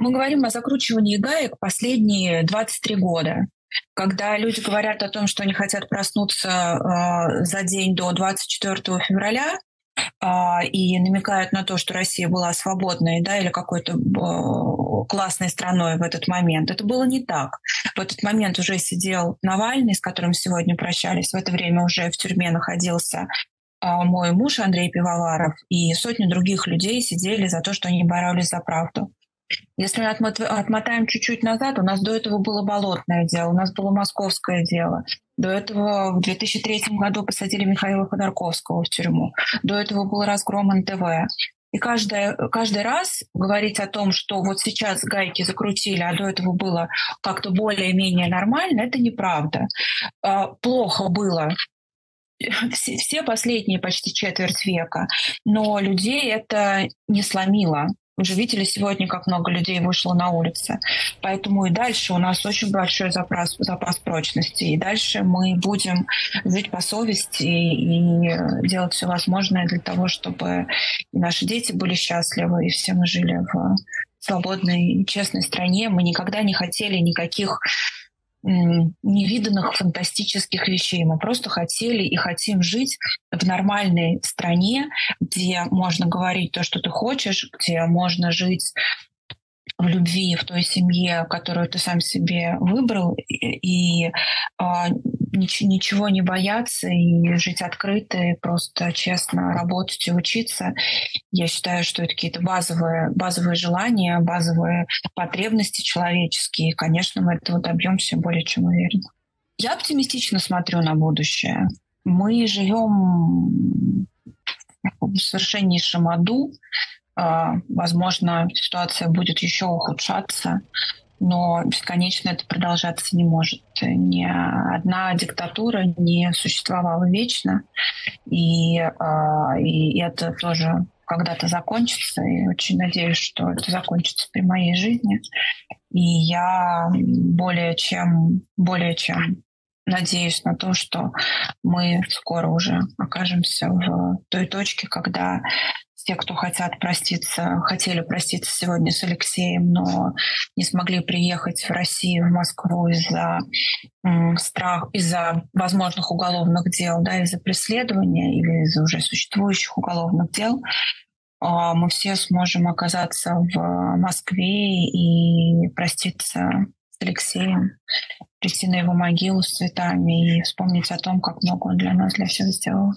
Мы говорим о закручивании гаек последние 23 года. Когда люди говорят о том, что они хотят проснуться э, за день до 24 февраля, э, и намекают на то, что Россия была свободной, да, или какой-то э, классной страной в этот момент. Это было не так. В этот момент уже сидел Навальный, с которым сегодня прощались. В это время уже в тюрьме находился мой муж Андрей Пивоваров и сотни других людей сидели за то, что они боролись за правду. Если отмотаем чуть-чуть назад, у нас до этого было болотное дело, у нас было московское дело. До этого в 2003 году посадили Михаила Ходорковского в тюрьму. До этого был разгром НТВ. И каждый, каждый раз говорить о том, что вот сейчас гайки закрутили, а до этого было как-то более-менее нормально, это неправда. А, плохо было все, все последние почти четверть века, но людей это не сломило. Вы же видели сегодня, как много людей вышло на улицы. Поэтому и дальше у нас очень большой запас, запас прочности. И дальше мы будем жить по совести и делать все возможное для того, чтобы наши дети были счастливы, и все мы жили в свободной честной стране. Мы никогда не хотели никаких невиданных фантастических вещей. Мы просто хотели и хотим жить в нормальной стране, где можно говорить то, что ты хочешь, где можно жить в любви, в той семье, которую ты сам себе выбрал, и, и а, нич- ничего не бояться и жить открыто, и просто честно работать и учиться. Я считаю, что это какие-то базовые, базовые желания, базовые потребности человеческие. И, конечно, мы этого добьемся более чем уверенно. Я оптимистично смотрю на будущее. Мы живем в совершеннейшем аду, а, возможно, ситуация будет еще ухудшаться, но бесконечно это продолжаться не может. Ни одна диктатура не существовала вечно, и, а, и это тоже когда-то закончится, и очень надеюсь, что это закончится при моей жизни. И я более чем, более чем надеюсь на то, что мы скоро уже окажемся в той точке, когда те, кто хотят проститься, хотели проститься сегодня с Алексеем, но не смогли приехать в Россию, в Москву из-за страх, из-за возможных уголовных дел, да, из-за преследования или из-за уже существующих уголовных дел, а, мы все сможем оказаться в Москве и проститься с Алексеем, прийти на его могилу с цветами и вспомнить о том, как много он для нас, для всех сделал.